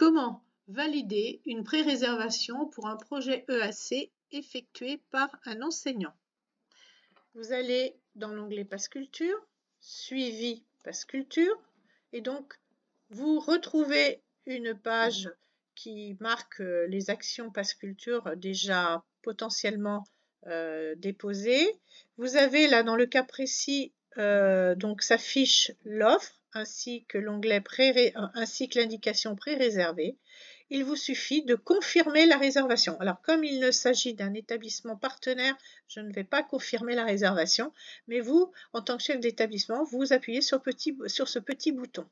Comment valider une pré-réservation pour un projet EAC effectué par un enseignant? Vous allez dans l'onglet Passe Culture, Suivi Passe Culture, et donc vous retrouvez une page qui marque euh, les actions Passe Culture déjà potentiellement euh, déposées. Vous avez là dans le cas précis, euh, donc s'affiche l'offre ainsi que l'onglet ainsi que l'indication pré-réservée. Il vous suffit de confirmer la réservation. Alors comme il ne s'agit d'un établissement partenaire, je ne vais pas confirmer la réservation, mais vous, en tant que chef d'établissement, vous appuyez sur ce petit bouton.